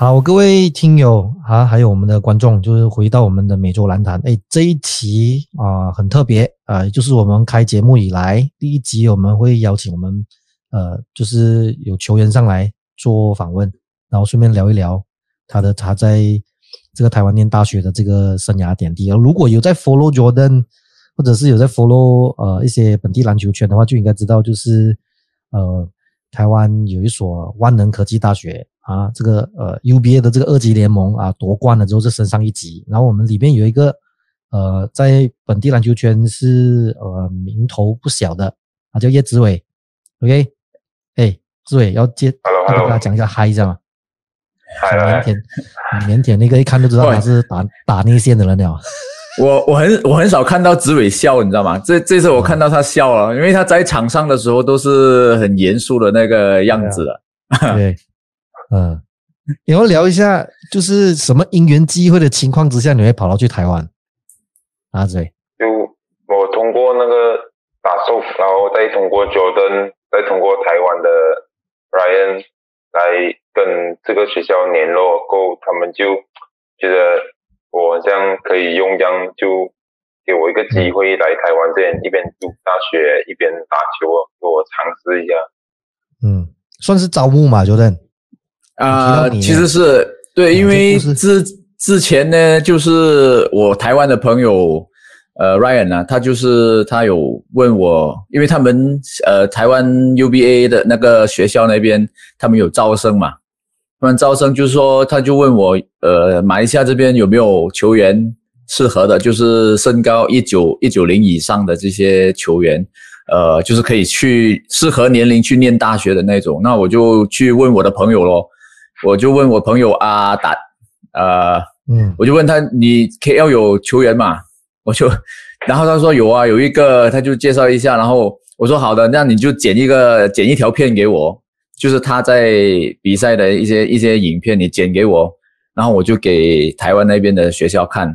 好，各位听友啊，还有我们的观众，就是回到我们的美洲篮坛。哎，这一期啊很特别啊，就是我们开节目以来第一集，我们会邀请我们呃，就是有球员上来做访问，然后顺便聊一聊他的他在这个台湾念大学的这个生涯点滴。如果有在 follow Jordan，或者是有在 follow 呃一些本地篮球圈的话，就应该知道，就是呃台湾有一所万能科技大学。啊，这个呃 UBA 的这个二级联盟啊，夺冠了之后就升上一级。然后我们里面有一个呃，在本地篮球圈是呃名头不小的啊，叫叶子伟。OK，哎，志伟要接，要跟他讲一下嗨一下嘛。很腼腆，很腼腆，那个一看就知道他是打打内线的人了。我我很我很少看到子伟笑，你知道吗？这这次我看到他笑了，因为他在场上的时候都是很严肃的那个样子的。对。嗯，你要聊一下，就是什么因缘机会的情况之下，你会跑到去台湾？阿嘴，就我通过那个打手，然后再通过 Jordan，再通过台湾的 Ryan 来跟这个学校联络，后他们就觉得我好像可以用这样，就给我一个机会来台湾这边一边读大学一边打球，给我尝试一下。嗯，算是招募嘛，Jordan。啊，其实是对，因为之之前呢，就是我台湾的朋友，呃，Ryan 呢，他就是他有问我，因为他们呃台湾 UBA 的那个学校那边，他们有招生嘛，他们招生就是说，他就问我，呃，马来西亚这边有没有球员适合的，就是身高一九一九零以上的这些球员，呃，就是可以去适合年龄去念大学的那种，那我就去问我的朋友咯。我就问我朋友啊，打，呃，嗯，我就问他，你 KL 有球员嘛？我就，然后他说有啊，有一个，他就介绍一下。然后我说好的，那你就剪一个，剪一条片给我，就是他在比赛的一些一些影片，你剪给我，然后我就给台湾那边的学校看，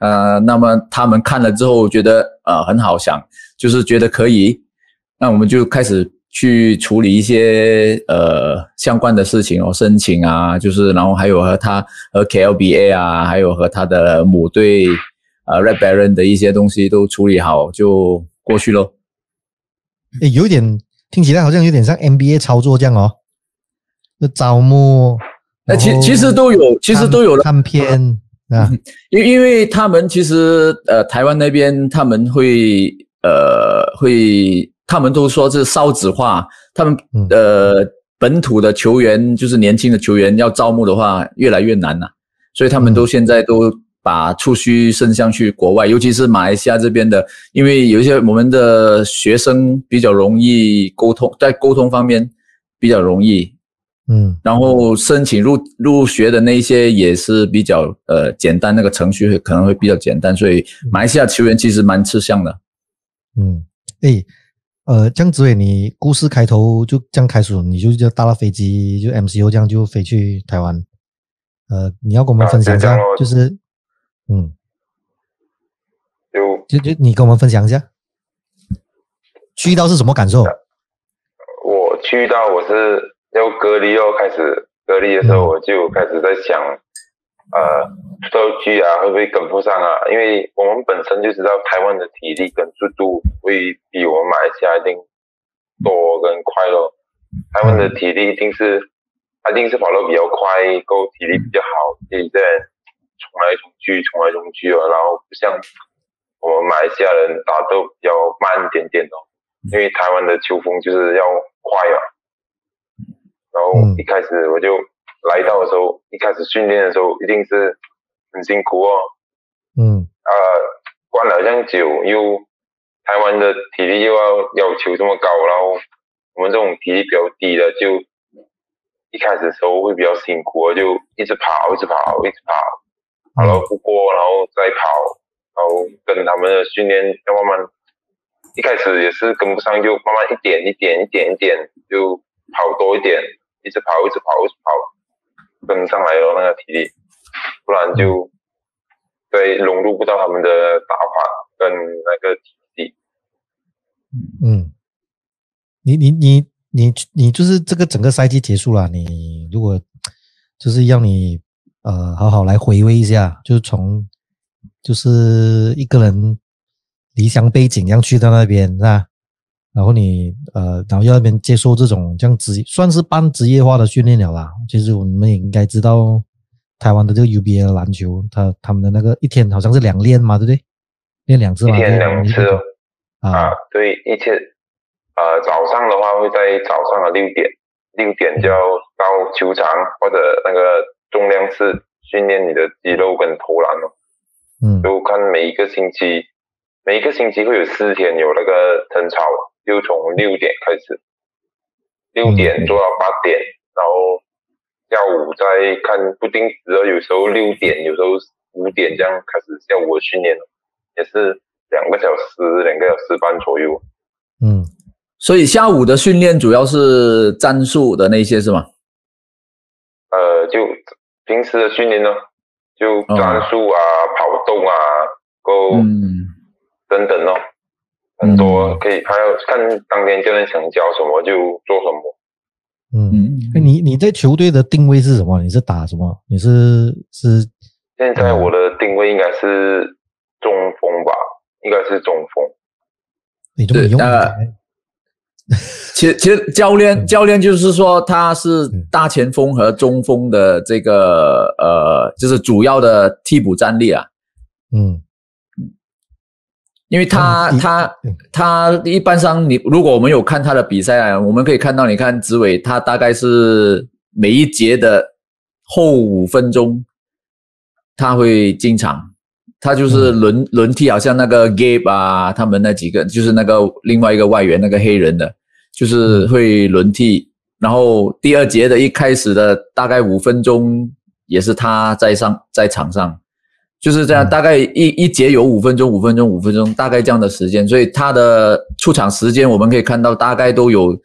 呃，那么他们看了之后觉得呃很好，想就是觉得可以，那我们就开始。去处理一些呃相关的事情哦，申请啊，就是然后还有和他和 KLBA 啊，还有和他的母队呃 Red Baron 的一些东西都处理好就过去喽。诶，有点听起来好像有点像 NBA 操作这样哦，就招募，那其其实都有，其实都有了看片啊，因因为他们其实呃台湾那边他们会呃会。他们都说是少子化，他们呃本土的球员就是年轻的球员要招募的话越来越难了，所以他们都现在都把触须伸向去国外，尤其是马来西亚这边的，因为有一些我们的学生比较容易沟通，在沟通方面比较容易，嗯，然后申请入入学的那些也是比较呃简单，那个程序可能会比较简单，所以马来西亚球员其实蛮吃香的，嗯，诶。呃，江子伟，你故事开头就这样开始，你就就搭了飞机，就 MCO 这样就飞去台湾。呃，你要跟我们分享一下，就是，嗯，就就就你跟我们分享一下，去到是什么感受？我去到我是要隔离，要开始隔离的时候，我就开始在想。呃，数据啊会不会跟不上啊？因为我们本身就知道台湾的体力跟速度会比我们马来西亚一定多跟快咯。台湾的体力一定是，一定是跑得比较快，够体力比较好，可以在冲来冲去，冲来冲去哦。然后不像我们马来西亚人打斗比较慢一点点哦，因为台湾的球风就是要快啊。然后一开始我就。来到的时候，一开始训练的时候，一定是很辛苦哦。嗯。呃，关了这样久，又台湾的体力又要要求这么高，然后我们这种体力比较低的，就一开始的时候会比较辛苦，就一直跑，一直跑，一直跑，跑了不过，然后再跑，然后跟他们的训练要慢慢，一开始也是跟不上，就慢慢一点一点一点一点就跑多一点，一直跑，一直跑，一直跑。跟上来的那个体力，不然就对融入不到他们的打法跟那个体力。嗯，你你你你你就是这个整个赛季结束了，你如果就是要你呃好好来回味一下，就是从就是一个人离乡背景，这样去到那边是吧？然后你呃，然后要那边接受这种这样职算是半职业化的训练了啦。其实我们也应该知道，台湾的这个 UBA 篮球，他他们的那个一天好像是两练嘛，对不对？练两次嘛，一天两次啊，对，一天呃早上的话会在早上的六点，六点就要到球场或者那个重量室训练你的肌肉跟投篮哦。嗯，就看每一个星期，每一个星期会有四天有那个晨操。就从六点开始，六点做到八点，然后下午再看不定时的，有时候六点，有时候五点这样开始下午的训练也是两个小时，两个小时半左右。嗯，所以下午的训练主要是战术的那些是吗？呃，就平时的训练呢，就战术啊、跑动啊、够等等哦。很多可以，还有看当天教练想教什么就做什么。嗯，哎，你你在球队的定位是什么？你是打什么？你是是？现在我的定位应该是中锋吧，应该是中锋。你这么用？其实其实教练教练就是说他是大前锋和中锋的这个呃，就是主要的替补战力啊。嗯。因为他他他一般上，你如果我们有看他的比赛啊，我们可以看到，你看紫伟他大概是每一节的后五分钟他会进场，他就是轮轮替，好像那个 Gabe 啊，他们那几个就是那个另外一个外援那个黑人的，就是会轮替，然后第二节的一开始的大概五分钟也是他在上在场上。就是这样，大概一一节有五分钟，五分钟，五分钟，大概这样的时间，所以他的出场时间我们可以看到，大概都有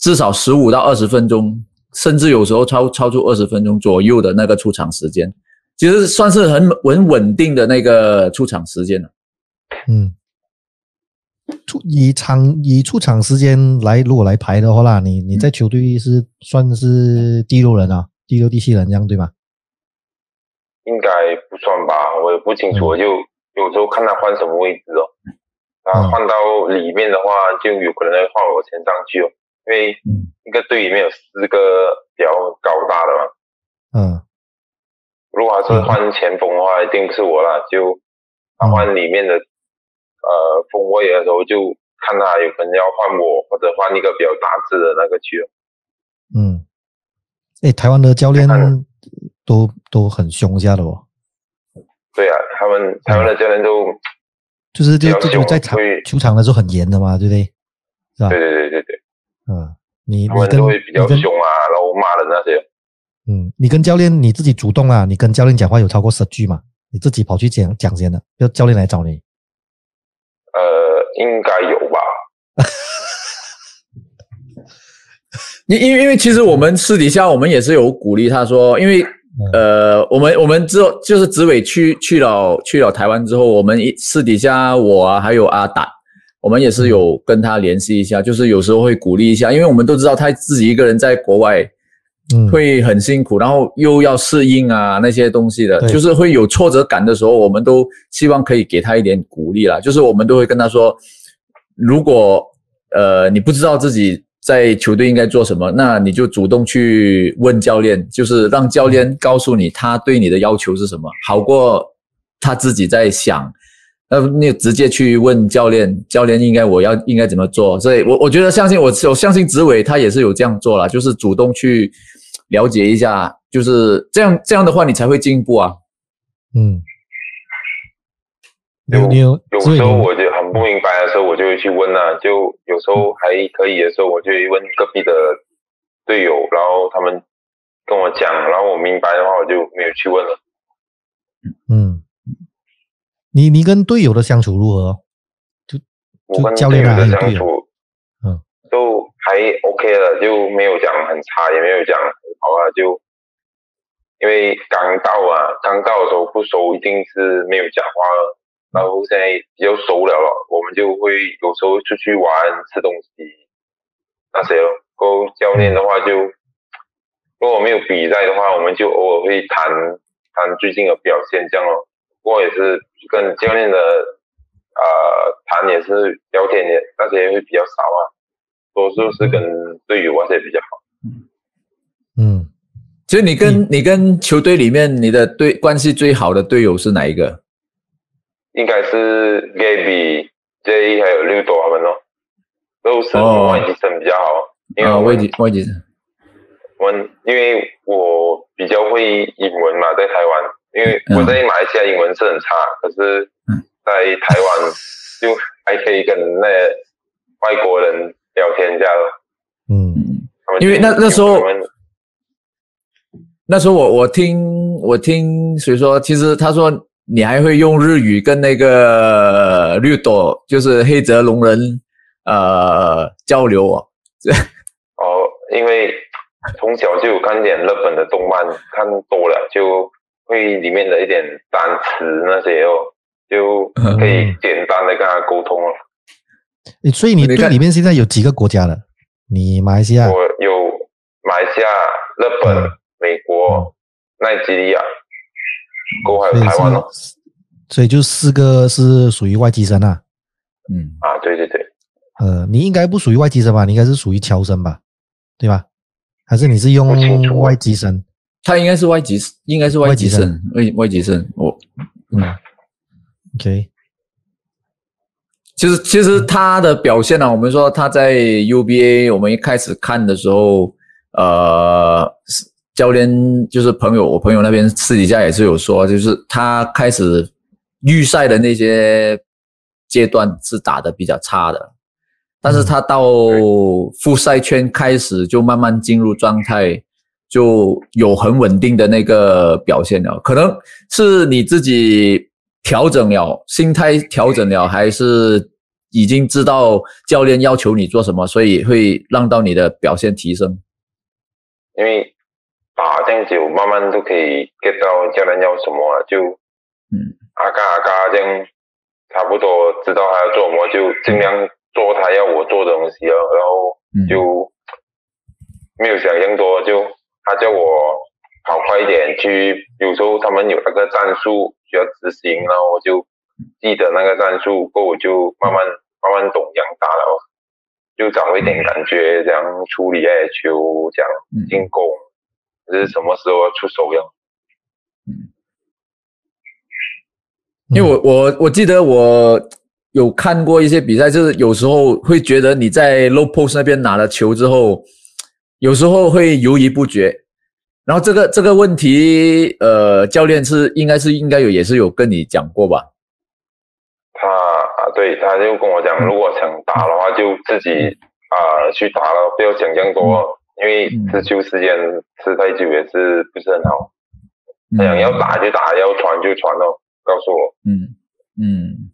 至少十五到二十分钟，甚至有时候超超出二十分钟左右的那个出场时间，其实算是很稳稳定的那个出场时间了。嗯，出以场以出场时间来如果来排的话啦，你你在球队是算是第六人啊，第六第七人这样对吗？应该不算吧，我也不清楚，就有时候看他换什么位置哦。他换到里面的话，就有可能会换我前上去哦，因为一个队里面有四个比较高大的嘛。嗯。如果是换前锋的话，一定是我了。就他换里面的呃锋位的时候，就看他有可能要换我，或者换一个比较大只的那个去了。嗯。哎，台湾的教练。都都很凶下的哦。对啊，他们台湾的教练都就是就就在场球场的时候很严的嘛，对不对？是吧？对对对对对。嗯，你他们都会比较凶啊，然后骂人那些。嗯，你跟教练你自己主动啊？你跟教练讲话有超过十句吗？你自己跑去讲讲先的，要教练来找你？呃，应该有吧。因因为因为其实我们私底下我们也是有鼓励他说，因为。呃，我们我们之后就是紫伟去去了去了台湾之后，我们一私底下我啊还有阿达，我们也是有跟他联系一下，就是有时候会鼓励一下，因为我们都知道他自己一个人在国外，嗯，会很辛苦，然后又要适应啊那些东西的，就是会有挫折感的时候，我们都希望可以给他一点鼓励啦，就是我们都会跟他说，如果呃你不知道自己。在球队应该做什么？那你就主动去问教练，就是让教练告诉你他对你的要求是什么，好过他自己在想。那你直接去问教练，教练应该我要应该怎么做？所以我我觉得相信我，我相信紫伟他也是有这样做了，就是主动去了解一下，就是这样这样的话你才会进步啊。嗯，有有有时候我就。不明白的时候，我就会去问啊，就有时候还可以的时候，我就会问隔壁的队友，然后他们跟我讲，然后我明白的话，我就没有去问了。嗯，你你跟队友的相处如何？就我跟队友的相处，嗯，都还 OK 了，就没有讲很差，也没有讲很好啊，就因为刚到啊，刚到的时候不熟，一定是没有讲话。然后现在比较熟了了，我们就会有时候出去玩、吃东西那些咯。后教练的话就，如果没有有比赛的话，我们就偶尔会谈谈最近的表现这样哦。不过也是跟教练的呃谈也是聊天也那些会比较少啊，多数是跟队友那些比较好。嗯，其实你跟你跟球队里面你的队关系最好的队友是哪一个？应该是 Gaby、J 还有六朵他们咯，都是外籍生比较好，因为外籍外籍生。我因为我比较会英文嘛，在台湾，因为我在马来西亚英文是很差，可是，在台湾就还可以跟那外国人聊天这样。嗯，因为那那时候，那时候我我听我听谁说，其实他说你还会用日语跟那个绿朵，就是黑泽龙人呃交流哦。哦，因为。从小就有看点日本的动漫，看多了就会里面的一点单词那些哦，就可以简单的跟他沟通了。诶，所以你对里面现在有几个国家了？你马来西亚？我有马来西亚、日本、美国、奈及利亚，够还有台湾哦。所以就四个是属于外籍生啊。嗯啊，对对对。呃，你应该不属于外籍生吧？你应该是属于侨生吧？对吧？还是你是用外籍生？他应该是外籍，应该是外籍生，外外籍生。我，嗯，OK。其实，其实他的表现呢，我们说他在 UBA，我们一开始看的时候，呃，教练就是朋友，我朋友那边私底下也是有说，就是他开始预赛的那些阶段是打的比较差的。但是他到复赛圈开始就慢慢进入状态，就有很稳定的那个表现了。可能是你自己调整了心态，调整了，还是已经知道教练要求你做什么，所以会让到你的表现提升。因为这样久，慢慢都可以 get 到教练要什么，就嗯，阿嘎阿嘎这样，差不多知道他要做什么，就尽量。做他要我做的东西啊，然后就没有想象多，就他叫我跑快一点去。有时候他们有那个战术需要执行，然后我就记得那个战术，过我就慢慢慢慢懂样打了，就长一点感觉，这样处理爱球，这样进攻，是什么时候出手样。因为我我我记得我。有看过一些比赛，就是有时候会觉得你在 low post 那边拿了球之后，有时候会犹豫不决。然后这个这个问题，呃，教练是应该是应该有也是有跟你讲过吧？他啊，对，他就跟我讲，如果想打的话，就自己啊去打了，不要想象多，因为持球时间持太久也是不是很好。他想要打就打，要传就传哦，告诉我。嗯嗯。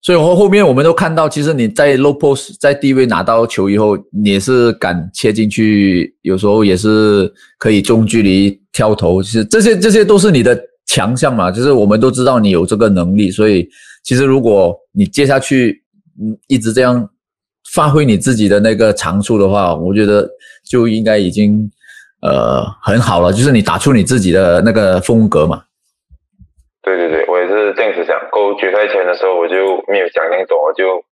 所以后后面我们都看到，其实你在 low post 在低位拿到球以后，你也是敢切进去，有时候也是可以中距离跳投，其实这些这些都是你的强项嘛。就是我们都知道你有这个能力，所以其实如果你接下去嗯一直这样发挥你自己的那个长处的话，我觉得就应该已经呃很好了。就是你打出你自己的那个风格嘛。对对对，我也是这样子想。过决赛前的时候，我就没有想那么多，就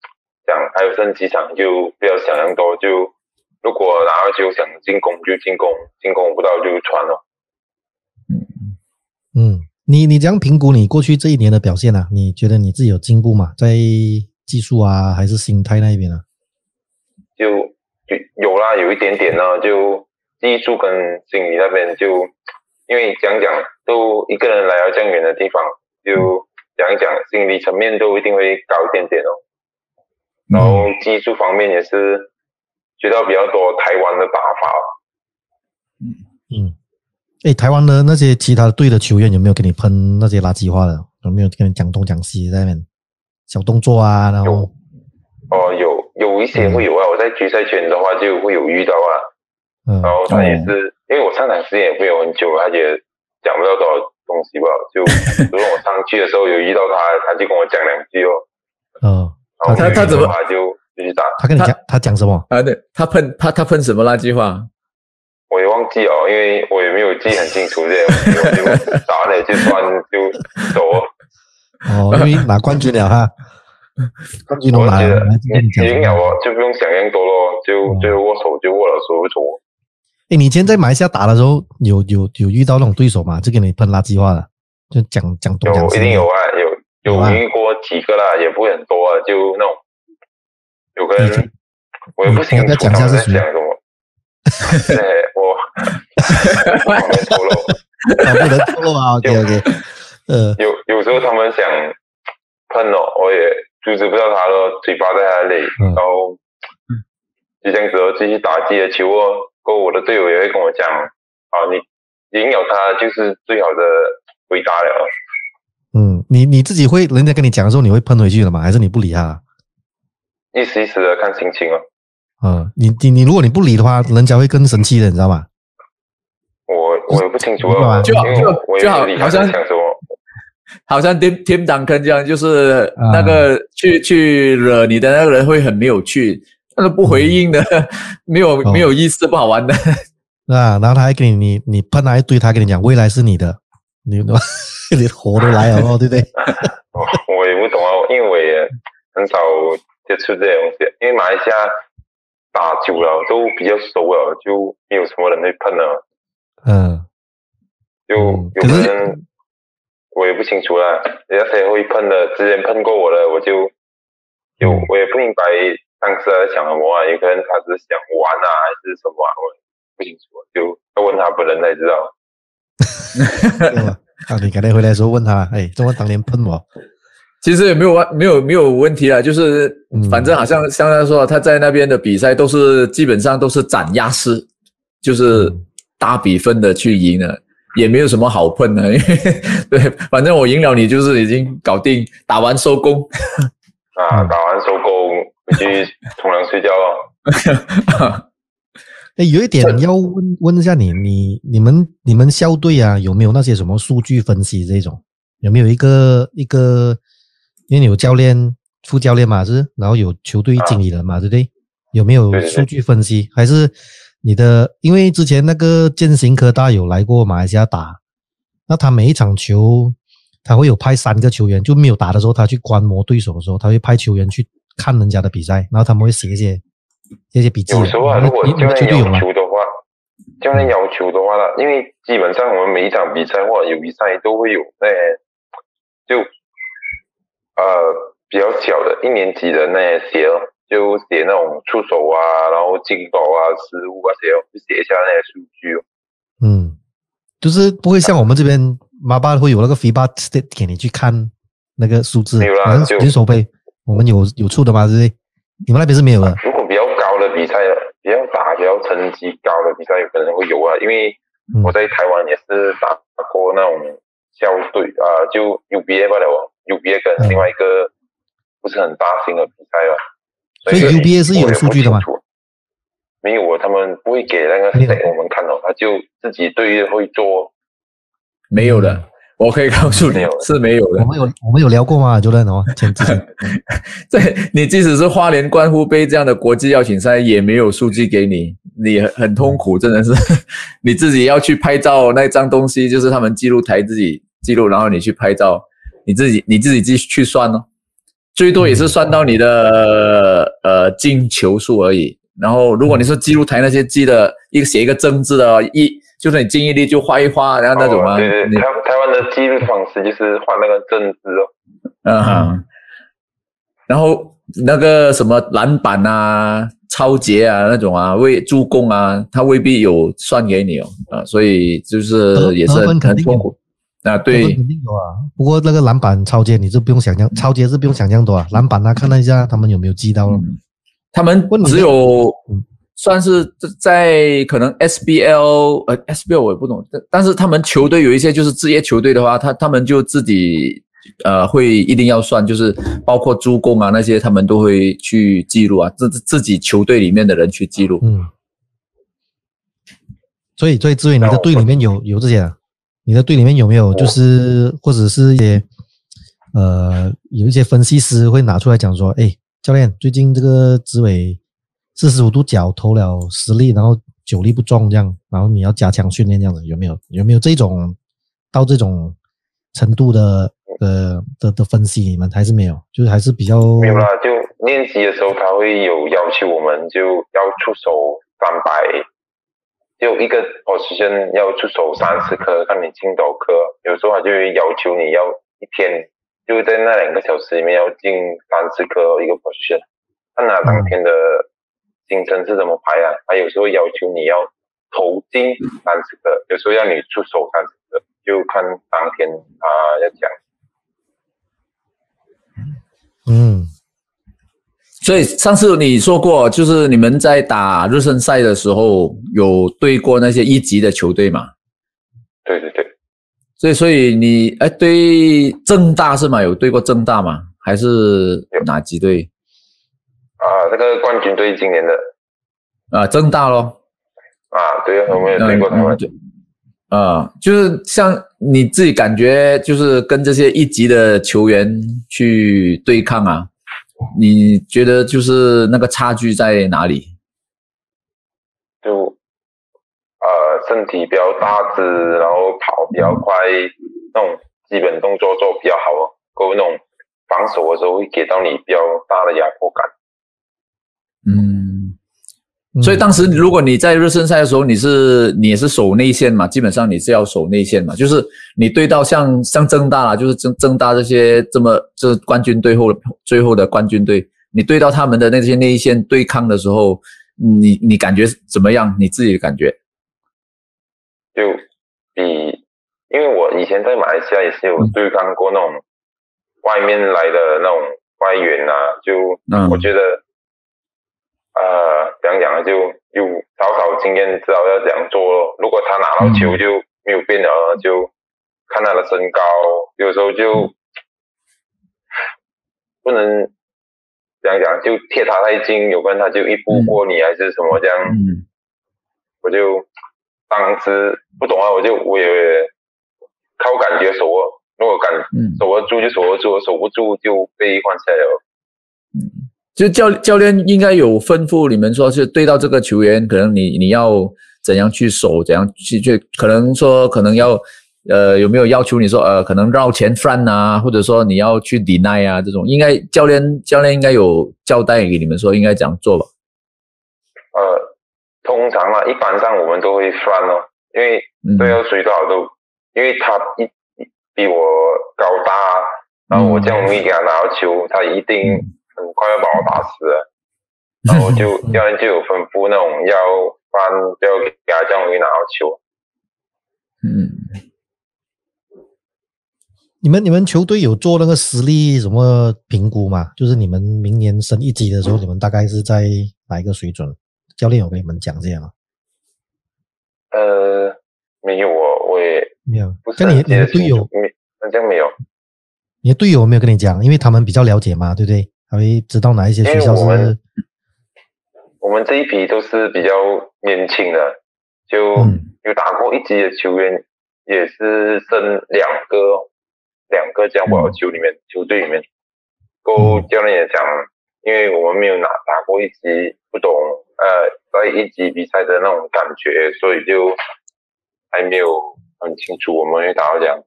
想还有剩几场，就不要想那么多。就如果拿到球想进攻就进攻，进攻不到就传了。嗯嗯，你你这样评估你过去这一年的表现呢？你觉得你自己有进步吗？在技术啊，还是心态那一边呢？就就有啦，有一点点呢。就技术跟心理那边，就因为讲讲。都一个人来到这样远的地方，就讲一讲心理层面都一定会高一点点哦。然后技术方面也是学到比较多台湾的打法。嗯嗯，哎，台湾的那些其他队的球员有没有给你喷那些垃圾话的？有没有跟你讲东讲西在那边小动作啊？然后哦，有有一些会有啊。我在决赛圈的话就会有遇到啊。嗯。然后他也是，因为我上场时间也会有很久，他也。讲不到多少东西吧，就 如果我上去的时候有遇到他，他就跟我讲两句哦。嗯，他他怎么他就继续打？他跟你讲他讲什么？啊，对他喷他他喷什么垃圾话？我也忘记哦，因为我也没有记很清楚这些，就打了就算就走。哦，因为拿冠军了哈，冠军都拿了，赢了哦，就不用想那么多咯，就就握手就握了，手不错。哎，你以前在马来西亚打的时候，有有有遇到那种对手吗？就给你喷垃圾话的，就讲讲多讲一定有啊，有有遇过几个啦，也不会很多啊，就那种有个人，我也不清楚他们在讲什么。对，我不能透露，不能透露啊。OK OK，呃，有有时候他们想喷哦，我也阻止不知道他的，嘴巴在那里，然后就这样子继续打自己的球哦。过我的队友也会跟我讲，啊，你赢了他就是最好的回答了。嗯，你你自己会，人家跟你讲的时候，你会喷回去了吗？还是你不理他？一时一时的看心情哦。嗯，你你你，如果你不理的话，人家会更生气的，你知道吗？我我也不清楚啊，就就就好好像好像 Tim Tim Duncan 这样，就是那个去去惹你的那个人会很没有趣。他都不回应的，没有没有意思，不好玩的。啊，然后他还给你你你喷他一堆，他跟你讲未来是你的，你 你活都来了哦，对不对？我也不懂啊，因为我也很少接触这些东西，因为马来西亚打久了都比较熟了，就没有什么人会喷了。嗯，就有的人我也不清楚了，人家谁会喷的，之前喷过我的，我就就我也不明白。当时在想什么啊？有可能他是想玩啊，还是什么啊？我不清楚，就要问他本人才知道。啊，你改天回来的时候问他，哎，怎么当年喷我？其实也没有问，没有没有问题了，就是反正好像像他说，他在那边的比赛都是基本上都是斩压式，就是大比分的去赢了，也没有什么好喷的。对，反正我赢了你，就是已经搞定，打完收工。啊，打完收工回。去冲凉睡觉了。哎，有一点要问问一下你，你你们你们校队啊，有没有那些什么数据分析这种？有没有一个一个？因为你有教练、副教练嘛，是？然后有球队经理人嘛，对不对？有没有数据分析？还是你的？因为之前那个建行科大有来过马来西亚打，那他每一场球，他会有派三个球员，就没有打的时候，他去观摩对手的时候，他会派球员去。看人家的比赛，然后他们会写一些写些笔记。有时候啊，如果教练要求的话，教练要求的话呢，因为基本上我们每一场比赛或者有比赛都会有那就呃比较小的一年级的那些，就写那种出手啊，然后进球啊、失误啊写，就写一下那些数据哦。嗯，就是不会像我们这边马巴会有那个 feedback state 给你去看那个数字，好像人手背。我们有有出的吗？对不对？你们那边是没有的。如果比较高的比赛，比较打比较成绩高的比赛，有可能会有啊。因为我在台湾也是打过那种校队啊，就 UBA 罢了，UBA 跟另外一个不是很大型的比赛了。所以 UBA 是有数据的吗？没有啊，他们不会给那个给我们看哦，他就自己队会做。没有的。我可以告诉你，是没有的。我们有我们有聊过吗？就那种前之前，对，你即使是花莲观湖杯这样的国际邀请赛，也没有数据给你，你很很痛苦，真的是，你自己要去拍照那张东西，就是他们记录台自己记录，然后你去拍照，你自己你自己继续去算哦，最多也是算到你的呃进球数而已。然后如果你是记录台那些记的一个写一个正字的一。就是你记忆力就画一画，然后那种吗？对对，台台湾的记录方式就是画那个正字哦。嗯哼，然后那个什么篮板啊、超节啊那种啊、为助攻啊，他未必有算给你哦。啊，所以就是也是很痛苦啊。对，肯定有啊。不过那个篮板、超节你是不用想象，超节是不用想象多啊。篮板啊，看了一下他们有没有记到了。他们只有。算是在可能 SBL 呃 SBL 我也不懂，但但是他们球队有一些就是职业球队的话，他他们就自己呃会一定要算，就是包括助攻啊那些，他们都会去记录啊，自自己球队里面的人去记录。嗯。所以，所以志伟，你的队里面有有这些？你的队里面有没有就是或者是一些呃有一些分析师会拿出来讲说，哎，教练，最近这个紫伟。四十五度角投了十粒，然后酒力不中这样，然后你要加强训练这样子，有没有？有没有这种到这种程度的的的的分析？你们还是没有，就是还是比较没有啦。就练习的时候，他会有要求我们就要出手三百，就一个 position 要出手三十颗，看你进多颗。有时候他就会要求你要一天就在那两个小时里面要进三十颗一个 position。看他当天的行程是怎么排啊？他有时候要求你要投进三十个，有时候要你出手三十个，就看当天啊要讲。嗯，所以上次你说过，就是你们在打热身赛的时候有对过那些一级的球队嘛？对对对。所以所以你哎对正大是吗？有对过正大吗？还是哪几队？啊，那个冠军队今年的啊，正大咯。啊，对，我们也对过他们。啊，就是像你自己感觉，就是跟这些一级的球员去对抗啊，你觉得就是那个差距在哪里？就呃，身体比较大只，然后跑比较快，那种基本动作做比较好哦，够那种防守的时候会给到你比较大的压迫感。嗯，所以当时如果你在热身赛的时候，你是你也是守内线嘛，基本上你是要守内线嘛，就是你对到像像正大啦，就是正正大这些这么这冠军队后最后的冠军队，你对到他们的那些内线对抗的时候，你你感觉怎么样？你自己的感觉？就比因为我以前在马来西亚也是有对抗过那种外面来的那种外援啊，就我觉得。呃，讲讲呢？就有少少经验，知道要怎样做。如果他拿到球就没有变了，就看他的身高，有时候就 不能怎样讲，就贴他太近，有可能他就一步过你，还是什么这样。我就当时不懂啊，我就我也靠感觉守，如果敢守得住就守得住，守不住就被换下来了。就教教练应该有吩咐你们说，是对到这个球员，可能你你要怎样去守，怎样去去，可能说可能要，呃，有没有要求你说，呃，可能绕前 front 啊，或者说你要去 deny 啊，这种应该教练教练应该有交代给你们说应该怎样做吧？呃，通常啊，一般上我们都会 front 哦，因为对要谁多少都，因为他一比我高大，然后我这样容易给他拿到球，他一定。很快要把我打死了，然后就教练就有吩咐那种要翻，要给他这样容易拿到球。嗯，你们你们球队有做那个实力什么评估吗？就是你们明年升一级的时候，你们大概是在哪一个水准？教练有跟你们讲这样吗？呃，没有我我也没有。跟你你的队友没，好像没有。你的队友没有跟你讲，因为他们比较了解嘛，对不对？还会知道哪一些学校是？我们这一批都是比较年轻的，就有打过一级的球员，也是剩两个，两个这样不好球里面球队里面。够教练也讲，因为我们没有拿打过一级，不懂呃在一级比赛的那种感觉，所以就还没有很清楚我们会打到这样。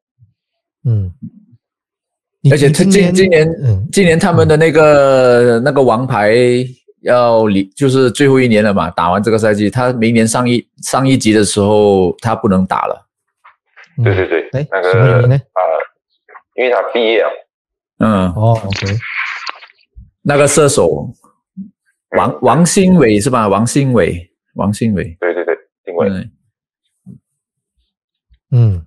嗯。而且他今今年，今年他们的那个那个王牌要离，就是最后一年了嘛。打完这个赛季，他明年上一上一级的时候，他不能打了。对对对，哎，那个什么原因呢？啊，因为他毕业了。嗯，哦，OK。那个射手王王新伟是吧？王新伟，王新伟。对对对，新伟。嗯，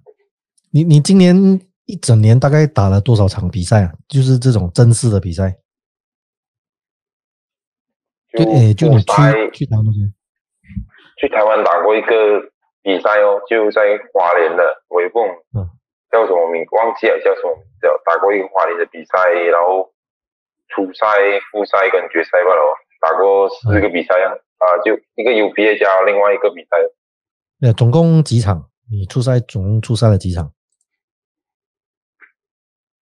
你你今年。一整年大概打了多少场比赛啊？就是这种正式的比赛。就诶，就你去去台湾去台湾打过一个比赛哦，就在华联的维凤，嗯，叫什么名忘记了，叫什么名叫打过一个华联的比赛，然后初赛、复赛跟决赛罢了，打过四个比赛啊，啊，就一个 UPA 加另外一个比赛。那总共几场？你初赛总共出赛了几场？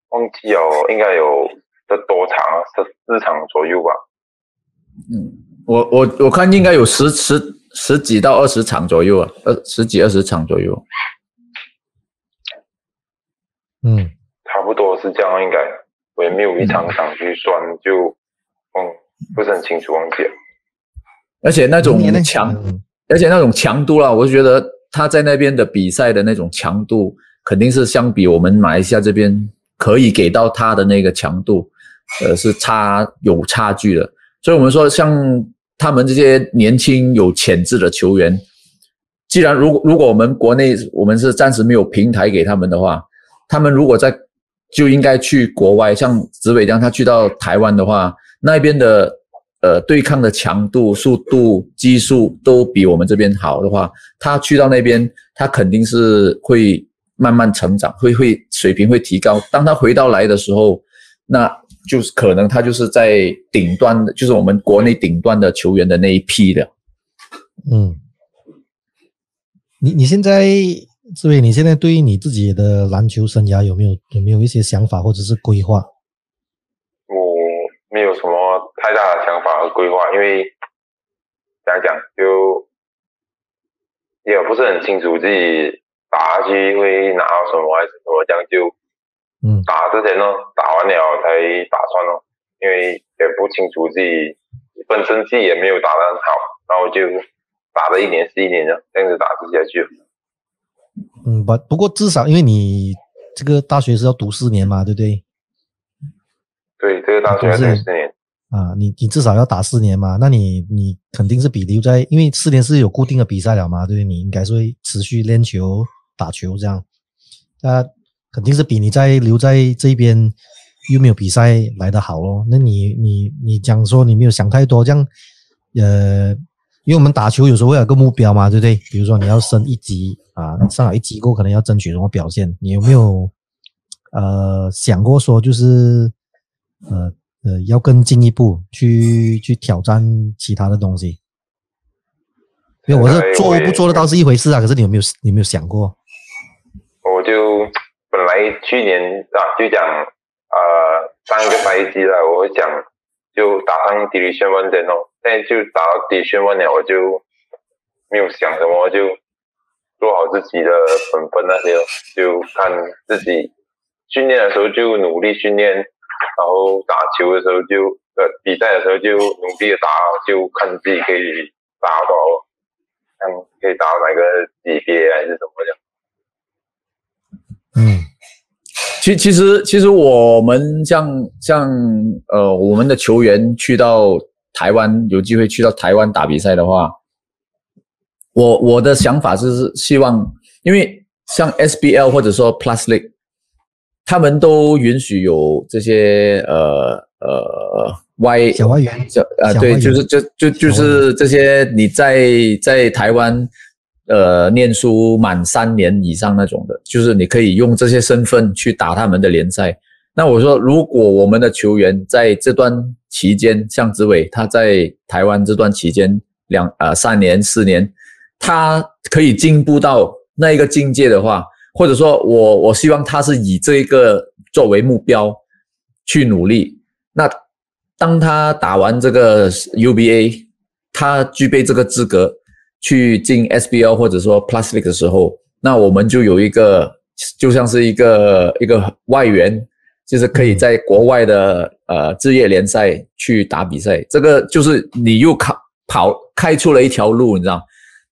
忘记哦，应该有这多场十四场左右吧。嗯，我我我看应该有十十十几到二十场左右啊，二十几二十场左右。嗯，差不多是这样，应该我也没有一场场去算，就嗯不是很清楚，忘记了。而且那种强，而且那种强度啦，我就觉得他在那边的比赛的那种强度，肯定是相比我们马来西亚这边可以给到他的那个强度，呃，是差有差距的。所以我们说，像他们这些年轻有潜质的球员，既然如果如果我们国内我们是暂时没有平台给他们的话，他们如果在就应该去国外，像紫伟江，他去到台湾的话，那边的。呃，对抗的强度、速度、技术都比我们这边好的话，他去到那边，他肯定是会慢慢成长，会会水平会提高。当他回到来的时候，那就是可能他就是在顶端的，就是我们国内顶端的球员的那一批的。嗯，你你现在，志伟，你现在对于你自己的篮球生涯有没有有没有一些想法或者是规划？我没有什么太大的想法和规划，因为讲讲，就也不是很清楚自己打下去会拿到什么还是什么，这样就嗯打之前呢，打完了才打算哦，因为也不清楚自己本身自己也没有打得很好，然后就打了一年是一年的这样子打下去。嗯，不不过至少因为你这个大学是要读四年嘛，对不对？对，这个大学四年啊，你你至少要打四年嘛？那你你肯定是比留在，因为四年是有固定的比赛了嘛，对不对？你应该是会持续练球、打球这样，那肯定是比你在留在这边又没有比赛来的好咯。那你你你讲说你没有想太多，这样呃，因为我们打球有时候会有个目标嘛，对不对？比如说你要升一级啊，上了一级过可能要争取什么表现？你有没有呃想过说就是？呃呃，要更进一步去去挑战其他的东西，因为我是做不做得到是一回事啊。可是你有没有你有没有想过？去年啊就讲呃上一个赛季了，我会讲就打上底里宣文点哦，但就打到底宣文了，我就没有想什么，就做好自己的本分那些，就看自己训练的时候就努力训练。然后打球的时候就呃比赛的时候就努力的打，就看自己可以打到，看可以打到哪个级别还是什么的。嗯，其其实其实我们像像呃我们的球员去到台湾有机会去到台湾打比赛的话，我我的想法是希望，因为像 SBL 或者说 Plus League。他们都允许有这些呃呃 Y 小外援，呃对，就是就就就是这些你在在台湾呃念书满三年以上那种的，就是你可以用这些身份去打他们的联赛。那我说，如果我们的球员在这段期间，像子伟他在台湾这段期间两呃三年四年，他可以进步到那一个境界的话。或者说我我希望他是以这一个作为目标去努力。那当他打完这个 UBA，他具备这个资格去进 SBL 或者说 League 的时候，那我们就有一个就像是一个一个外援，就是可以在国外的呃职业联赛去打比赛。这个就是你又开跑开出了一条路，你知道？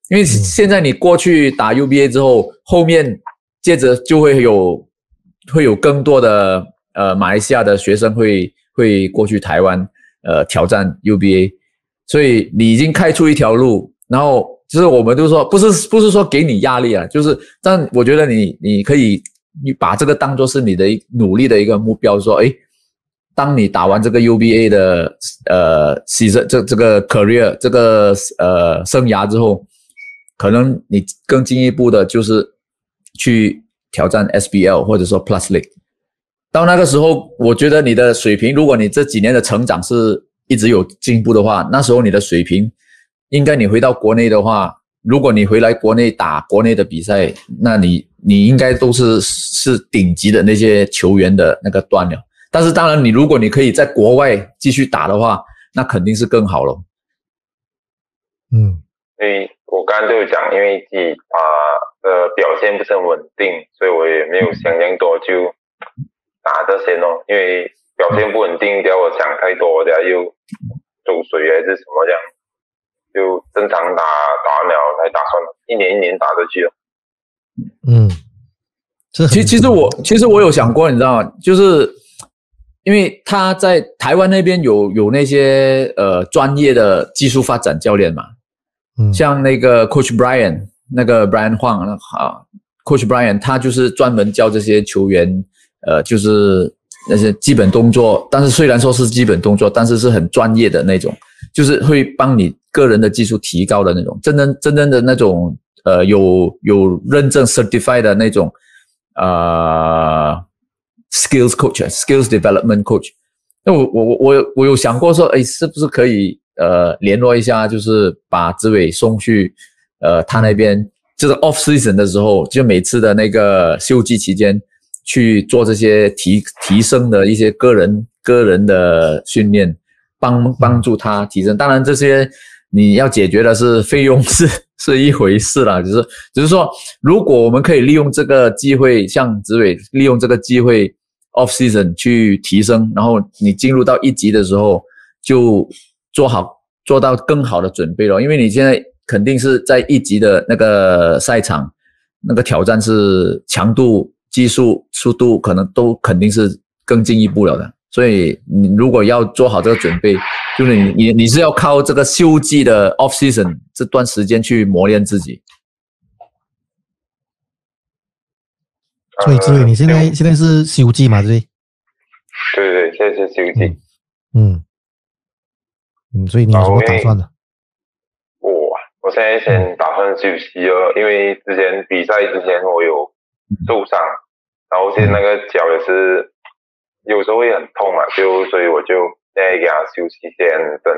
因为现在你过去打 UBA 之后，后面。接着就会有会有更多的呃马来西亚的学生会会过去台湾呃挑战 UBA，所以你已经开出一条路，然后就是我们都说不是不是说给你压力啊，就是但我觉得你你可以你把这个当做是你的努力的一个目标，说哎，当你打完这个 UBA 的呃牺牲这这个 career 这个呃生涯之后，可能你更进一步的就是。去挑战 SBL 或者说 Plus League，到那个时候，我觉得你的水平，如果你这几年的成长是一直有进步的话，那时候你的水平，应该你回到国内的话，如果你回来国内打国内的比赛，那你你应该都是是顶级的那些球员的那个段了。但是当然，你如果你可以在国外继续打的话，那肯定是更好了。嗯，对，我刚刚就有讲，因为自己啊的表现不是很稳定，所以我也没有想象多就打这些咯。因为表现不稳定，叫我想太多，等下又走水还是什么这样，就正常打打完了才打算了，一年一年打着去了。嗯，其其实我其实我有想过，你知道吗？就是因为他在台湾那边有有那些呃专业的技术发展教练嘛，嗯，像那个 Coach Brian，那个 Brian Huang 啊，Coach Brian 他就是专门教这些球员，呃，就是那些基本动作，但是虽然说是基本动作，但是是很专业的那种，就是会帮你个人的技术提高的那种，真真真正的那种。呃，有有认证 certified 的那种，呃，skills coach，skills development coach。那我我我我我有想过说，哎，是不是可以呃联络一下，就是把志伟送去呃他那边，就是 off season 的时候，就每次的那个休季期间去做这些提提升的一些个人个人的训练，帮帮助他提升。当然这些。你要解决的是费用是 是一回事啦，就是只是说，如果我们可以利用这个机会，像紫伟利用这个机会 off season 去提升，然后你进入到一级的时候就做好做到更好的准备了，因为你现在肯定是在一级的那个赛场，那个挑战是强度、技术、速度可能都肯定是更进一步了的。所以你如果要做好这个准备，就是你你你是要靠这个休季的 off season 这段时间去磨练自己。所以，志伟，你现在现在是休季嘛？对对对，现在是休季。嗯嗯，所以你有什么打算呢？我我现在先打算休息哦，因为之前比赛之前我有受伤，然后现在那个脚也是。有时候会很痛嘛，就所以我就现在给他休息先，等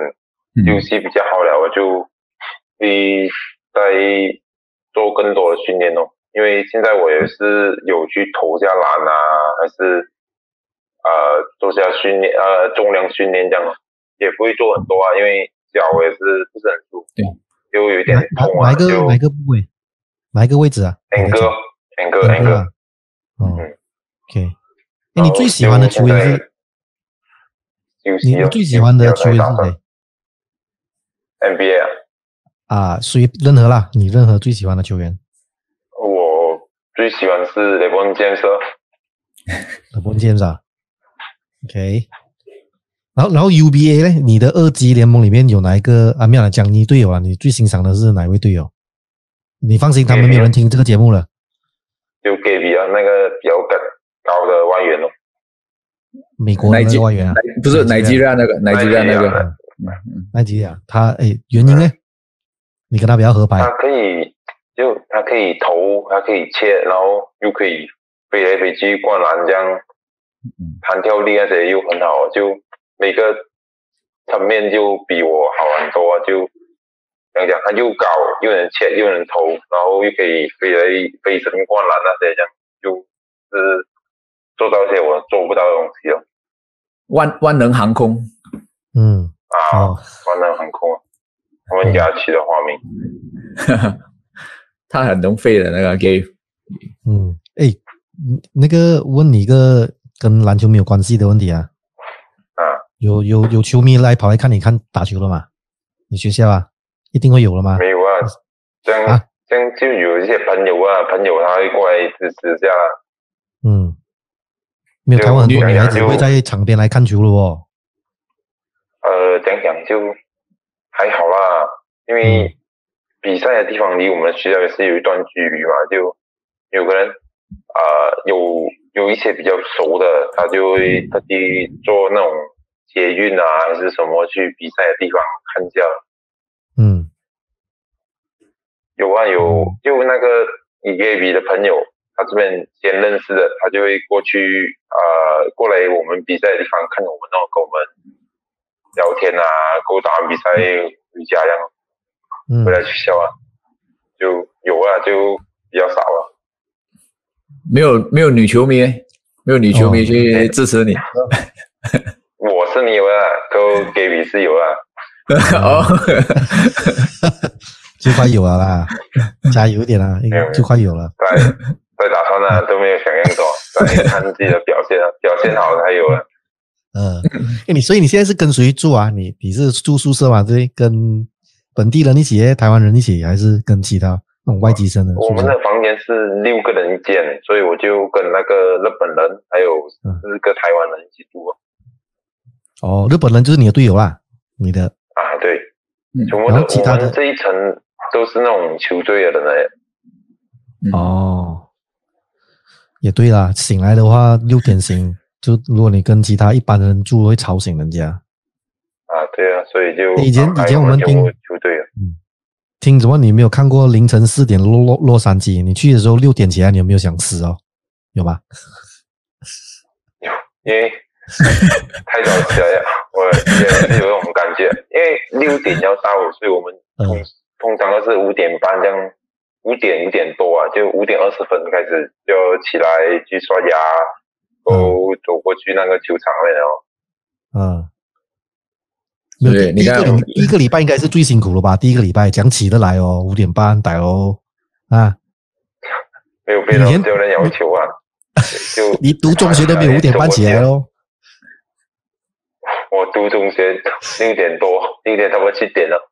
休息比较好了，我就会再做更多的训练哦。因为现在我也是有去投下篮啊，还是呃做下训练呃重量训练这样，也不会做很多啊，因为脚也是不是很舒服，对就有点痛啊。哪个哪个部位？哪一个位置啊？ankle，ankle，ankle。嗯，OK。你最喜欢的球员是？你最喜欢的球员是谁？NBA 啊？啊，属于任何啦，你任何最喜欢的球员？我最喜欢是雷邦建设。雷邦建设，OK。然后，然后 UBA 呢？你的二级联盟里面有哪一个啊？妙来讲，你队友啊？你最欣赏的是哪位队友？你放心，他们没有人听这个节目了。就 Gaby 啊，那个比较高高的外援哦。美国那个外援啊，不是奈吉亚那个，奈吉亚那个，奈吉亚，他哎，原因呢？你跟他比较合拍。他可以，就他可以投，他可以切，然后又可以飞来飞去灌篮，这样弹跳力那些又很好，就每个层面就比我好很多。就这样讲，他又高又能切又能投，然后又可以飞来飞身灌篮那些，这样就是。做到一些我做不到的东西哦。万万能航空，嗯啊，万能航空，我们家起的花名，他很能飞的那个 game。嗯，哎，那个问你一个跟篮球没有关系的问题啊。啊，有有有球迷来跑来看你看打球了吗？你学校啊，一定会有了吗？没有啊，这样啊这样就有一些朋友啊，朋友他会过来支持一下。嗯。没有台湾很多女孩子会在场边来看球了哦。呃，讲讲就还好啦，因为比赛的地方离我们学校也是有一段距离嘛，就有可能啊有有一些比较熟的，他就会特地坐那种捷运啊还是什么去比赛的地方看一下。嗯，有啊有，就那个 EGB 的朋友。他这边先认识的，他就会过去呃过来我们比赛的地方看我们然后，跟我们聊天啊，跟我打完比赛回家这样，回来学校啊，就有啊，就比较少了。没有没有女球迷，没有女球迷去支持你。我是你有啊，都给你是有啊。哦，就快有了啦，加油点啦，应该就快有了。在在打算呢，都没有想象中，在 看自己的表现，表现好才有了。嗯，哎，你所以你现在是跟谁住啊？你你是住宿舍吗？对，跟本地人一起，台湾人一起，还是跟其他那种外籍生的？我们的房间是六个人一间，所以我就跟那个日本人还有四个台湾人一起住。哦，日本人就是你的队友啦，你的啊，对，然后其他的这一层都是那种球队的人哦，也对啦，醒来的话六点醒。就如果你跟其他一般人住，会吵醒人家。啊，对啊，所以就以前以前我们听就对了，嗯，听什么？你没有看过凌晨四点洛洛洛杉矶？你去的时候六点起来，你有没有想死哦？有吗？有，因为 太早起来了，我也是有这种感觉。因为六点要到，所以我们通通常都是五点半这样，五点五点多啊，就五点二十分开始就起来去刷牙。都走过去那个球场了哦。嗯，对，第一个礼第一个礼拜应该是最辛苦了吧？第一个礼拜讲起得来哦，五点半打哦，啊，没有被人有人要求啊，就 你读中学都没有五点半起来哦。我读中学六点多，六点差不多七点了。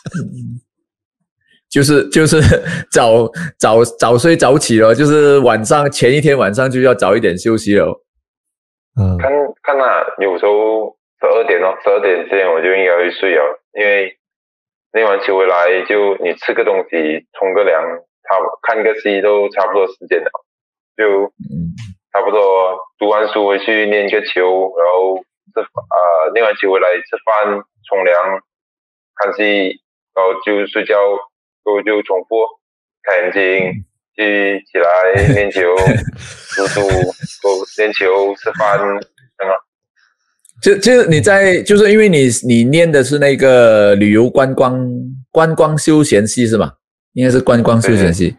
就是就是 早早早睡早起了，就是晚上前一天晚上就要早一点休息了。嗯，看看那有时候十二点哦，十二点之前我就应该会睡了，因为练完球回来就你吃个东西，冲个凉，差看个戏都差不多时间了，就差不多读完书回去练个球，然后吃啊练完球回来吃饭冲凉看戏，然后就睡觉。就就重复，看眼睛，去起来练球，读书，练球，吃饭，等等。就就你在，就是因为你你念的是那个旅游观光观光休闲系是吗？应该是观光休闲系。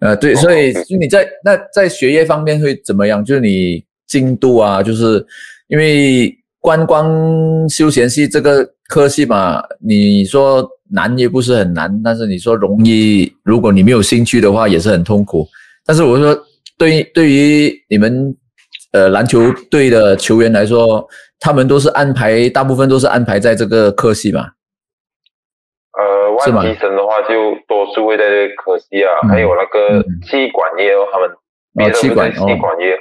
呃，对，所以你在那在学业方面会怎么样？就是你进度啊，就是因为观光休闲系这个科系嘛，你说。难也不是很难，但是你说容易，如果你没有兴趣的话，也是很痛苦。但是我说，对对于你们呃篮球队的球员来说，他们都是安排，大部分都是安排在这个科系嘛。呃，外籍生的话，就多数会在这个科系啊，还有那个气管业哦，他们哦，气管气管业，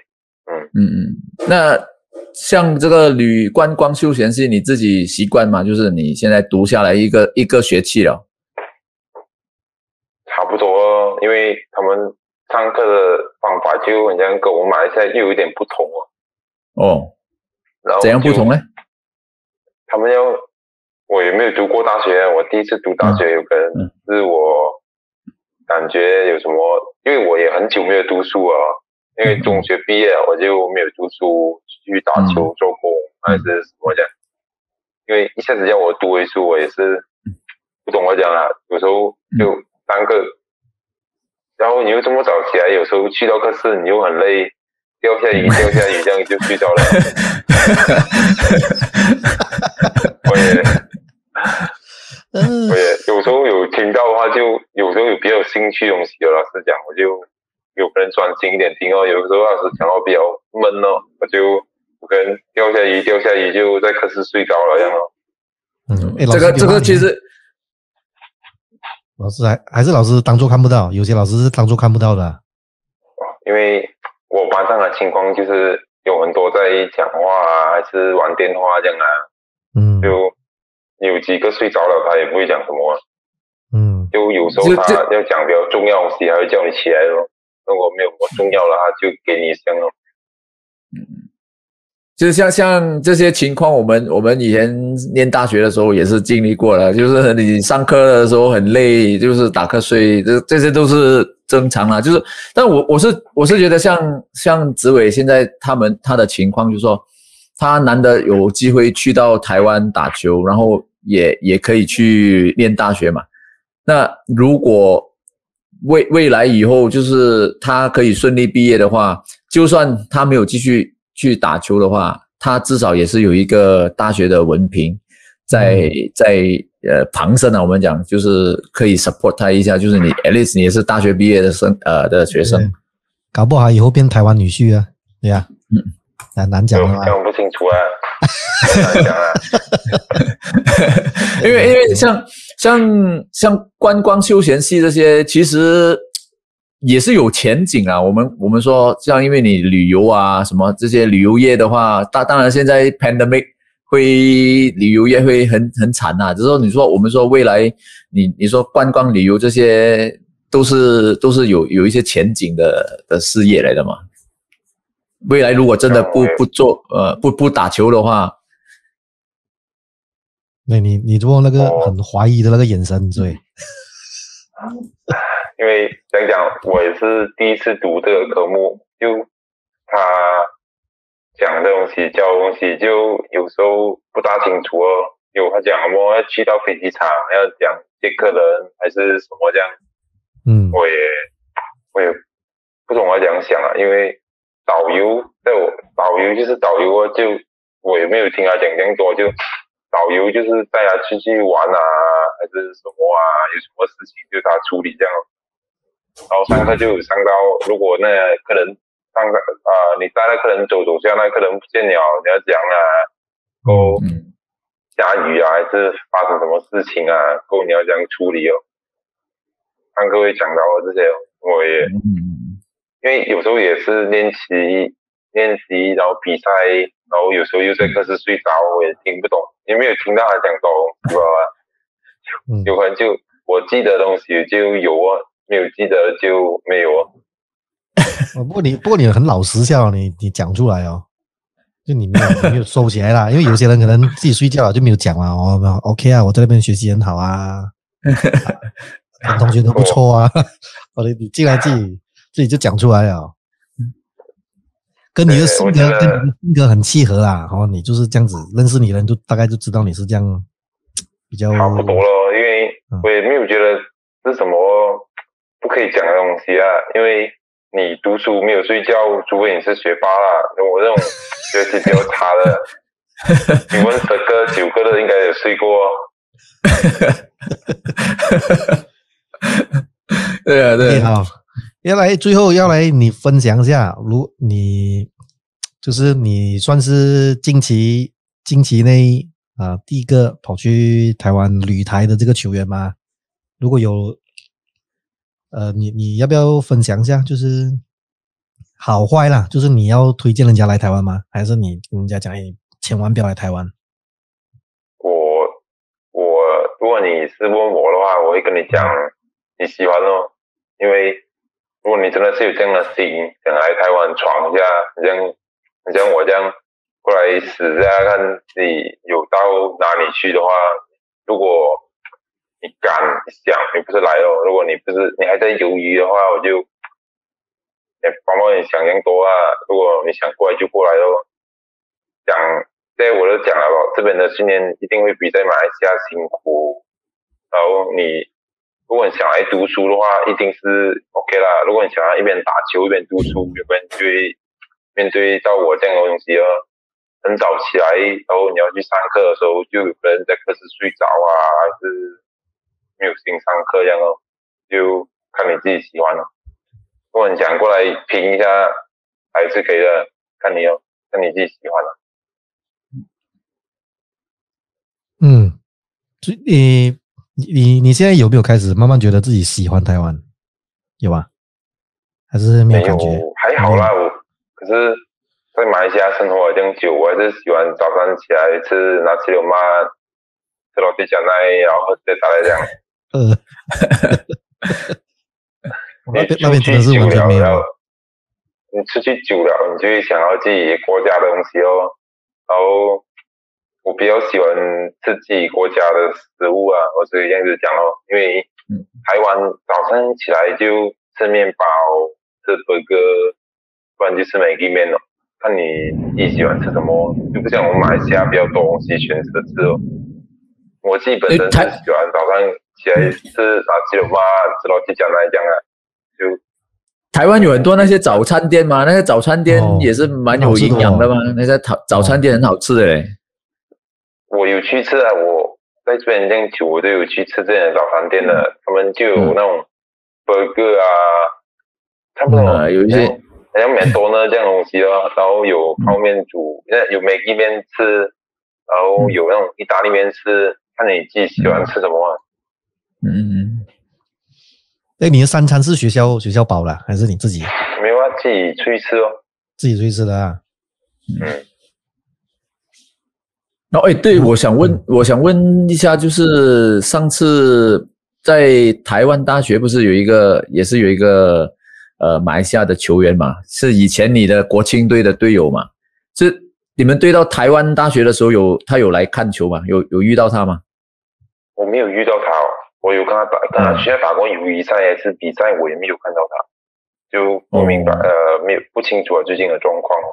嗯嗯嗯，那。像这个旅观光休闲是，你自己习惯吗？就是你现在读下来一个一个学期了，差不多，因为他们上课的方法就好像跟我们马来西亚又有点不同哦。哦，然后怎样不同呢？他们要我也没有读过大学，我第一次读大学，有可能是我感觉有什么，因为我也很久没有读书啊，因为中学毕业我就没有读书。去打球、做工还是什么讲？因为一下子叫我读回书，我也是不懂我讲啊。有时候就单个，然后你又这么早起来，有时候去到课室你又很累，掉下雨掉下雨，这样就睡着了。我也，我也有时候有听到的话，就有时候有比较有兴趣东西，有老师讲，我就有可能专心一点听哦。有时候老师讲到比较闷哦，我就。可能掉下雨，掉下雨就在课室睡着了，这样哦。嗯，这个这个其实，老师还还是老师当做看不到，有些老师是当做看不到的。哦，因为我班上的情况就是有很多在讲话啊，还是玩电话这样啊。嗯。就有几个睡着了，他也不会讲什么。嗯。就有时候他要讲比较重要东西，还会叫你起来咯。如果没有什么重要的，他就给你香了。嗯。就像像这些情况，我们我们以前念大学的时候也是经历过了。就是你上课的时候很累，就是打瞌睡，这这些都是正常啦。就是，但我我是我是觉得像像子伟现在他们他的情况，就是说他难得有机会去到台湾打球，然后也也可以去念大学嘛。那如果未未来以后就是他可以顺利毕业的话，就算他没有继续。去打球的话，他至少也是有一个大学的文凭。在在呃旁身啊，我们讲就是可以 support 他一下，就是你 at least 你也是大学毕业的生呃的学生，搞不好以后变台湾女婿啊，对呀，嗯，难难讲啊，讲不清楚啊，难讲啊，因为因为像像像观光休闲系这些，其实也是有前景啊。我们我们说像因为你旅游啊什么这些旅游业的话，大当然现在 pandemic。会旅游业会很很惨呐，就是说，你说我们说未来，你你说观光旅游这些都是都是有有一些前景的的事业来的嘛。未来如果真的不不做呃不不打球的话，那你你做那个很怀疑的那个眼神，对。因为讲讲，我也是第一次读这个科目，就他。讲的东西，教的东西，就有时候不大清楚哦。有他讲我要去到飞机场，要讲接客人还是什么这样，嗯，我也我也不懂我怎样想啊。因为导游在我导游就是导游啊，就我也没有听他讲这样多，就导游就是带他出去玩啊，还是什么啊，有什么事情就他处理这样。然后上课就上到，如果那客人。上课啊，你带那客人走走下，那客人不见了，你要讲啊，够下雨啊，还是发生什么事情啊？够你要这样处理哦。上课会讲到这些，我也，因为有时候也是练习练习，然后比赛，然后有时候又在课室睡着，我也听不懂，也没有听到他讲懂，知道吧？有可能就我记得东西就有啊，没有记得就没有啊。不过你不过你很老实笑，你你讲出来哦，就你没有没有收起来啦，因为有些人可能自己睡觉了就没有讲了。哦，OK 啊，我在那边学习很好啊，同学都不错啊。我，你你进来自己自己就讲出来了，跟你的性格跟你的性格很契合啦。哦，你就是这样子，认识你的人就大概就知道你是这样比较差不多了。因为我也没有觉得是什么不可以讲的东西啊，因为。你读书没有睡觉，除非你是学霸啦。我这种学习比较差的，你问十个九个的应该有睡过。对啊，对啊。要来最后要来你分享一下，如你就是你算是近期近期内啊第一个跑去台湾旅台的这个球员吗？如果有。呃，你你要不要分享一下？就是好坏啦，就是你要推荐人家来台湾吗？还是你跟人家讲，你千万不要来台湾？我我，如果你是问我的话，我会跟你讲你喜欢哦，因为如果你真的是有这样的心，想来台湾闯一下，你像你像我这样过来试一下，看你有到哪里去的话，如果。你敢想，你不是来哦。如果你不是，你还在犹豫的话，我就，也帮帮你想更多啊。如果你想过来就过来哦。讲，在我都讲了，这边的训练一定会比在马来西亚辛苦。然后你，如果你想来读书的话，一定是 OK 啦。如果你想要一边打球一边读书，要不然就会面对到我这样的东西哦。很早起来，然后你要去上课的时候，就有人在课室睡着啊，还是。没有心上课这样哦，就看你自己喜欢了。如果你想过来拼一下，还是可以的，看你哦，看你自己喜欢了。嗯，你你你现在有没有开始慢慢觉得自己喜欢台湾？有吗？还是没有感觉？还好啦，我可是在马来西亚生活了这么久，我还是喜欢早上起来吃拿起牛妈，吃老弟讲奶，然后再打来这样。呃，那边那边真的是完全没有。你出去久了，你就会想要自己国家的东西哦。然后我比较喜欢吃自己国家的食物啊，我是这样子讲哦。因为台湾早上起来就吃面包、吃 burger，不然就是美面哦。看你自己喜欢吃什么，就不像我们马来西亚比较多东西选择吃哦。我自己本身是喜欢早上。起来吃炸鸡肉嘛，吃老鸡讲来讲啊，就台湾有很多那些早餐店嘛，那些早餐店也是蛮有营养的嘛，那些早早餐店很好吃的嘞。我有去吃啊，我在这边这样久，我都有去吃这样的早餐店的，他们就有那种 burger 啊，差不多有一些像美多呢这样东西哦，然后有泡面煮，那有每一面吃，然后有那种意大利面吃，看你自己喜欢吃什么。嗯，哎，你的三餐是学校学校包了，还是你自己？没有啊，自己出去吃哦。自己出去吃的啊。嗯。哦，哎，对，我想问，我想问一下，就是上次在台湾大学不是有一个，也是有一个呃马来西亚的球员嘛，是以前你的国青队的队友嘛？是你们对到台湾大学的时候有他有来看球吗？有有遇到他吗？我没有遇到他，哦我有跟他打，跟他现在打过友谊赛还是比赛，我也没有看到他，就不明白，呃，没有不清楚啊最近的状况哦。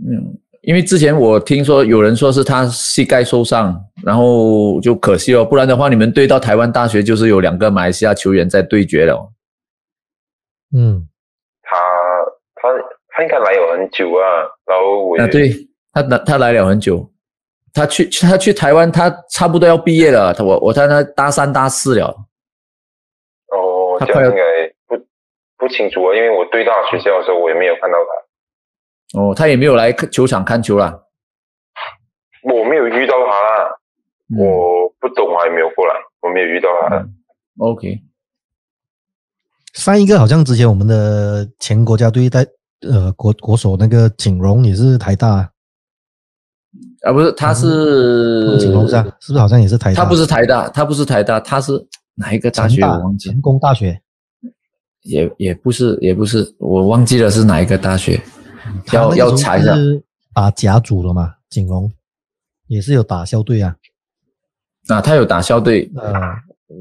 嗯。因为之前我听说有人说是他膝盖受伤，然后就可惜了，不然的话你们对到台湾大学就是有两个马来西亚球员在对决了。嗯，他他他应该来有很久啊，然后我啊，对他来他来了很久，他去他去台湾，他差不多要毕业了，他我我看他大三大四了。哦，这样应该不不清楚啊，因为我对到学校的时候我也没有看到他。哦，他也没有来球场看球啦。我没有遇到他啦，我不懂，还没有过来，我没有遇到他。OK。上一个好像之前我们的前国家队在呃国国手那个景荣也是台大啊，不是，他是景荣是啊，是不是好像也是台大？他不是台大，他不是台大，他是哪一个大学？我忘记。成功大学。也也不是，也不是，我忘记了是哪一个大学。要要查一下，打甲组了嘛？景龙也是有打校队啊。啊，他有打校队，呃，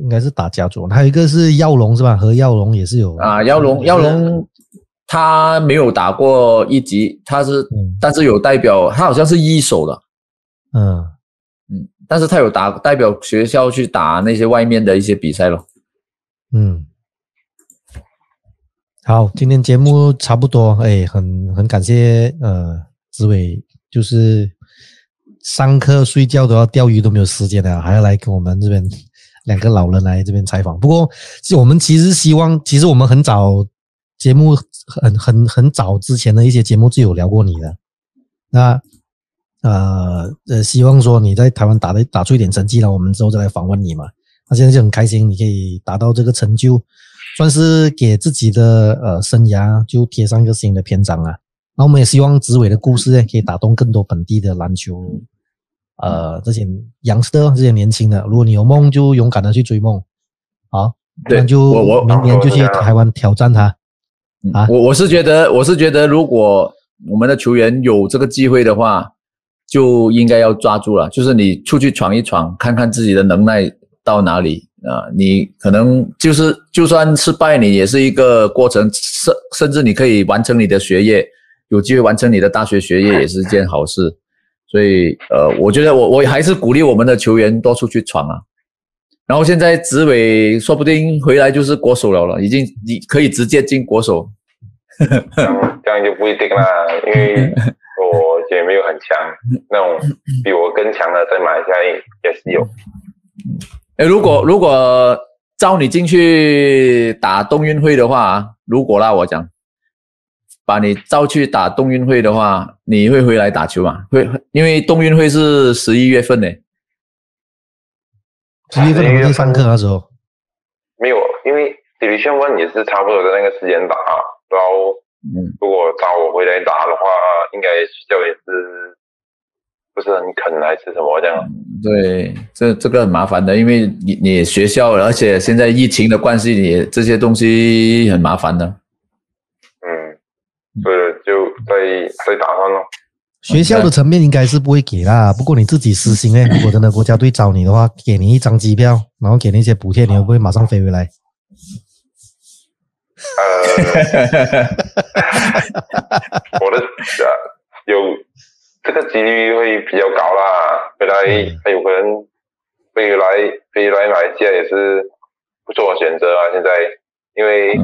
应该是打甲组。还有一个是耀龙是吧？和耀龙也是有啊。耀龙，耀龙他没有打过一级，他是，但是有代表，他好像是一手的。嗯嗯，但是他有打代表学校去打那些外面的一些比赛咯。嗯。好，今天节目差不多，哎，很很感谢，呃，志伟，就是上课睡觉都要钓鱼都没有时间的，还要来跟我们这边两个老人来这边采访。不过，我们其实希望，其实我们很早节目很很很早之前的一些节目就有聊过你的，那呃呃，希望说你在台湾打的打出一点成绩了，我们之后再来访问你嘛。那现在就很开心，你可以达到这个成就。算是给自己的呃生涯就贴上一个新的篇章啊！那我们也希望紫伟的故事呢，可以打动更多本地的篮球，呃，这些杨的这些年轻的，如果你有梦，就勇敢的去追梦，好，那就明年就去台湾挑战他啊！我我是觉得，我是觉得，如果我们的球员有这个机会的话，就应该要抓住了，就是你出去闯一闯，看看自己的能耐到哪里。啊，你可能就是就算失败，你也是一个过程，甚甚至你可以完成你的学业，有机会完成你的大学学业也是件好事。所以，呃，我觉得我我还是鼓励我们的球员多出去闯啊。然后现在紫伟说不定回来就是国手了了，已经你可以直接进国手。这样就不一定啦，因为我也没有很强，那种比我更强的在马来西亚也是有。哎，如果如果招你进去打冬运会的话，如果啦，我讲把你招去打冬运会的话，你会回来打球吗？会，因为冬运会是十一月份呢。十一月份在上课那时候。没有，因为 Division One 也是差不多的那个时间打，然后如果招我回来打的话，应该学校也是。不是很肯还是什么这样？对，这这个很麻烦的，因为你你学校，而且现在疫情的关系，你这些东西很麻烦的。嗯，对，就在在打算咯。学校的层面应该是不会给啦，不过你自己私心诶，如果真的国家队找你的话，给你一张机票，然后给你一些补贴，你会不会马上飞回来？呃，我的有。这个几率会比较高啦，本来还有可能飞来飞来马来西亚也是不错的选择啊。现在因为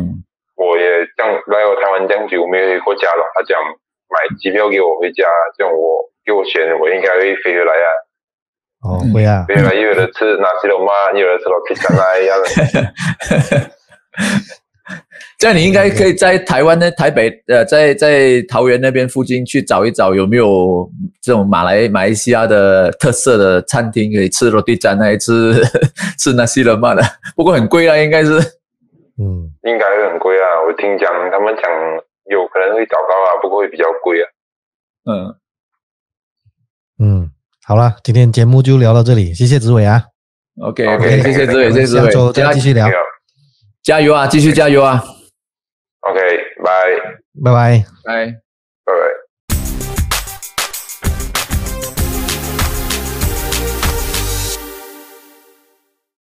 我也这样来我台湾这样久没回过家了，他讲买机票给我回家，这样我给我选，我应该会飞回来啊。哦，会啊。飞回来，又有的吃拿西罗马，又有的吃罗皮干啊一样的。这样你应该可以在台湾的台北，呃，在在桃园那边附近去找一找，有没有这种马来马来西亚的特色的餐厅可以吃罗蒂站，还吃 吃那西罗曼的？不过很贵啊，应该是。嗯，应该会很贵啊。我听讲他们讲有可能会找到啊，不过会比较贵啊。嗯嗯，好了，今天节目就聊到这里，谢谢紫伟啊。OK OK，谢谢紫伟，谢谢子伟，下周再继续聊。加油啊！继续加油啊！OK，拜拜拜拜。